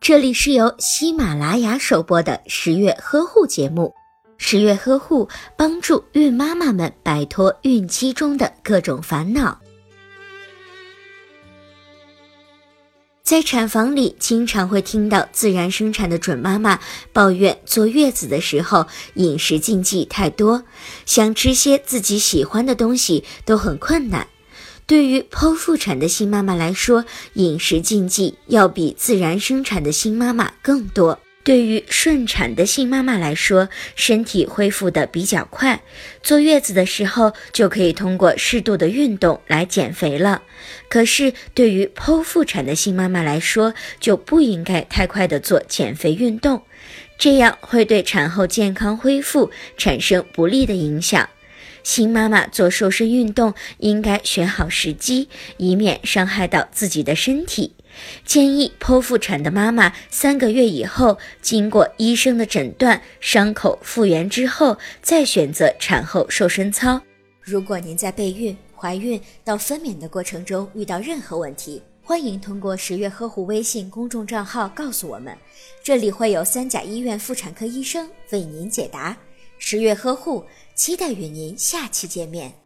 这里是由喜马拉雅首播的十月呵护节目。十月呵护帮助孕妈妈们摆脱孕期中的各种烦恼。在产房里，经常会听到自然生产的准妈妈抱怨坐月子的时候饮食禁忌太多，想吃些自己喜欢的东西都很困难。对于剖腹产的新妈妈来说，饮食禁忌要比自然生产的新妈妈更多。对于顺产的新妈妈来说，身体恢复的比较快，坐月子的时候就可以通过适度的运动来减肥了。可是对于剖腹产的新妈妈来说，就不应该太快的做减肥运动，这样会对产后健康恢复产生不利的影响。新妈妈做瘦身运动应该选好时机，以免伤害到自己的身体。建议剖腹产的妈妈三个月以后，经过医生的诊断，伤口复原之后，再选择产后瘦身操。如果您在备孕、怀孕到分娩的过程中遇到任何问题，欢迎通过十月呵护微信公众账号告诉我们，这里会有三甲医院妇产科医生为您解答。十月呵护，期待与您下期见面。